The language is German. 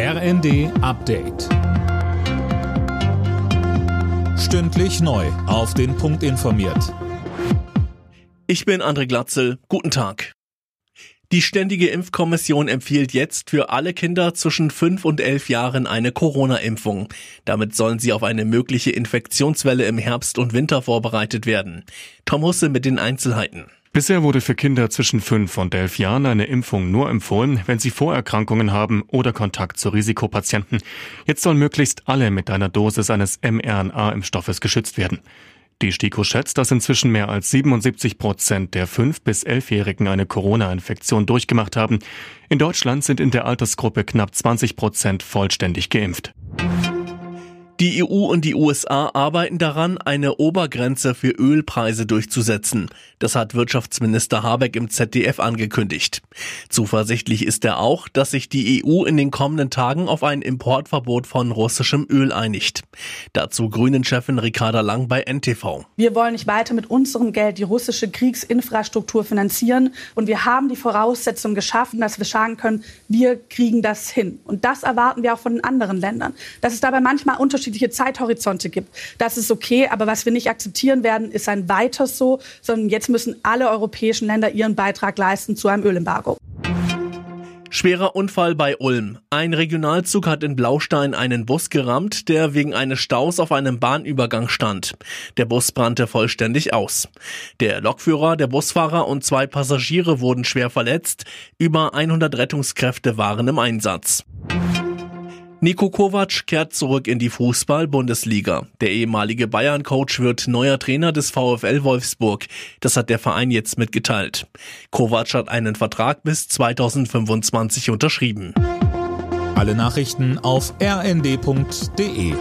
RND Update. Stündlich neu. Auf den Punkt informiert. Ich bin André Glatzel. Guten Tag. Die Ständige Impfkommission empfiehlt jetzt für alle Kinder zwischen 5 und 11 Jahren eine Corona-Impfung. Damit sollen sie auf eine mögliche Infektionswelle im Herbst und Winter vorbereitet werden. Tom Husse mit den Einzelheiten. Bisher wurde für Kinder zwischen 5 und 11 Jahren eine Impfung nur empfohlen, wenn sie Vorerkrankungen haben oder Kontakt zu Risikopatienten. Jetzt sollen möglichst alle mit einer Dosis eines mRNA-Impfstoffes geschützt werden. Die STIKO schätzt, dass inzwischen mehr als 77 Prozent der 5- bis 11-Jährigen eine Corona-Infektion durchgemacht haben. In Deutschland sind in der Altersgruppe knapp 20 Prozent vollständig geimpft. Die EU und die USA arbeiten daran, eine Obergrenze für Ölpreise durchzusetzen. Das hat Wirtschaftsminister Habeck im ZDF angekündigt. Zuversichtlich ist er auch, dass sich die EU in den kommenden Tagen auf ein Importverbot von russischem Öl einigt. Dazu Grünen-Chefin Ricarda Lang bei NTV. Wir wollen nicht weiter mit unserem Geld die russische Kriegsinfrastruktur finanzieren und wir haben die Voraussetzungen geschaffen, dass wir sagen können, wir kriegen das hin. Und das erwarten wir auch von den anderen Ländern. Dass es dabei manchmal Unterschiede unterschiedliche Zeithorizonte gibt. Das ist okay, aber was wir nicht akzeptieren werden, ist ein weiter so, sondern jetzt müssen alle europäischen Länder ihren Beitrag leisten zu einem Ölembargo. Schwerer Unfall bei Ulm. Ein Regionalzug hat in Blaustein einen Bus gerammt, der wegen eines Staus auf einem Bahnübergang stand. Der Bus brannte vollständig aus. Der Lokführer, der Busfahrer und zwei Passagiere wurden schwer verletzt. Über 100 Rettungskräfte waren im Einsatz. Nico Kovac kehrt zurück in die Fußball-Bundesliga. Der ehemalige Bayern-Coach wird neuer Trainer des VfL Wolfsburg. Das hat der Verein jetzt mitgeteilt. Kovac hat einen Vertrag bis 2025 unterschrieben. Alle Nachrichten auf rnd.de